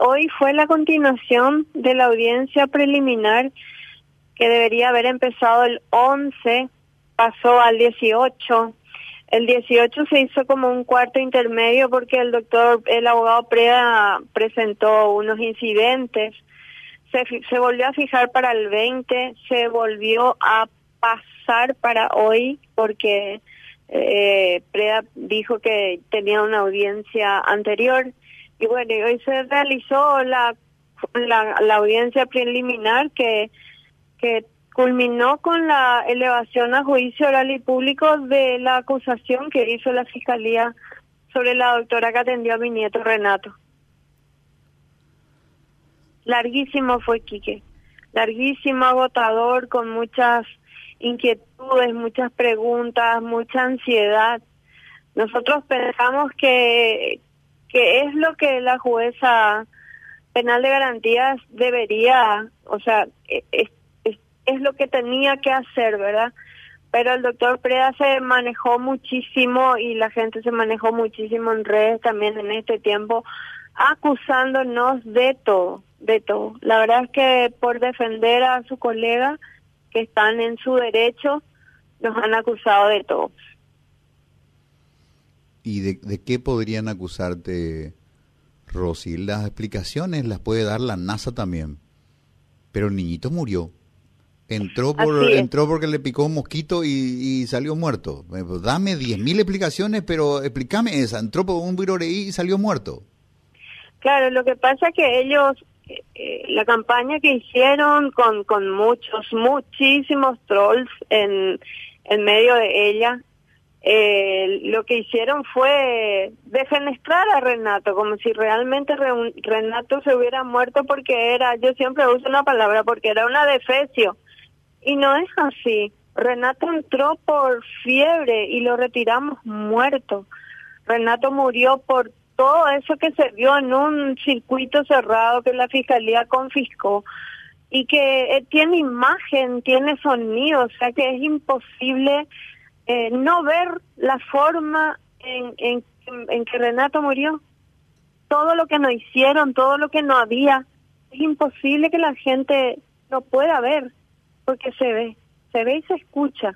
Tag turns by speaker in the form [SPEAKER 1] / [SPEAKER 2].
[SPEAKER 1] hoy fue la continuación de la audiencia preliminar que debería haber empezado el 11, pasó al 18. El 18 se hizo como un cuarto intermedio porque el doctor, el abogado Preda presentó unos incidentes. Se, se volvió a fijar para el 20, se volvió a pasar para hoy porque eh, Preda dijo que tenía una audiencia anterior y bueno, hoy se realizó la, la, la audiencia preliminar que, que culminó con la elevación a juicio oral y público de la acusación que hizo la Fiscalía sobre la doctora que atendió a mi nieto Renato. Larguísimo fue Quique, larguísimo, agotador, con muchas inquietudes, muchas preguntas, mucha ansiedad. Nosotros pensamos que, que es lo que la jueza penal de garantías debería, o sea, e, es, es, es lo que tenía que hacer, ¿verdad? Pero el doctor Preda se manejó muchísimo y la gente se manejó muchísimo en redes también en este tiempo, acusándonos de todo, de todo. La verdad es que por defender a su colega, que están en su derecho, nos han acusado de todo.
[SPEAKER 2] ¿Y de, de qué podrían acusarte, Rosy? Las explicaciones las puede dar la NASA también, pero el niñito murió. Entró por entró porque le picó un mosquito y, y salió muerto. Dame 10.000 explicaciones, pero explícame esa. Entró por un virus y salió muerto.
[SPEAKER 1] Claro, lo que pasa es que ellos eh, la campaña que hicieron con, con muchos, muchísimos trolls en, en medio de ella, eh, lo que hicieron fue defenestrar a Renato, como si realmente Renato se hubiera muerto porque era, yo siempre uso una palabra, porque era una defecio. Y no es así. Renato entró por fiebre y lo retiramos muerto. Renato murió por todo eso que se vio en un circuito cerrado que la fiscalía confiscó y que eh, tiene imagen, tiene sonido, o sea que es imposible eh, no ver la forma en, en, que Renato murió. Todo lo que nos hicieron, todo lo que no había, es imposible que la gente no pueda ver, porque se ve, se ve y se escucha.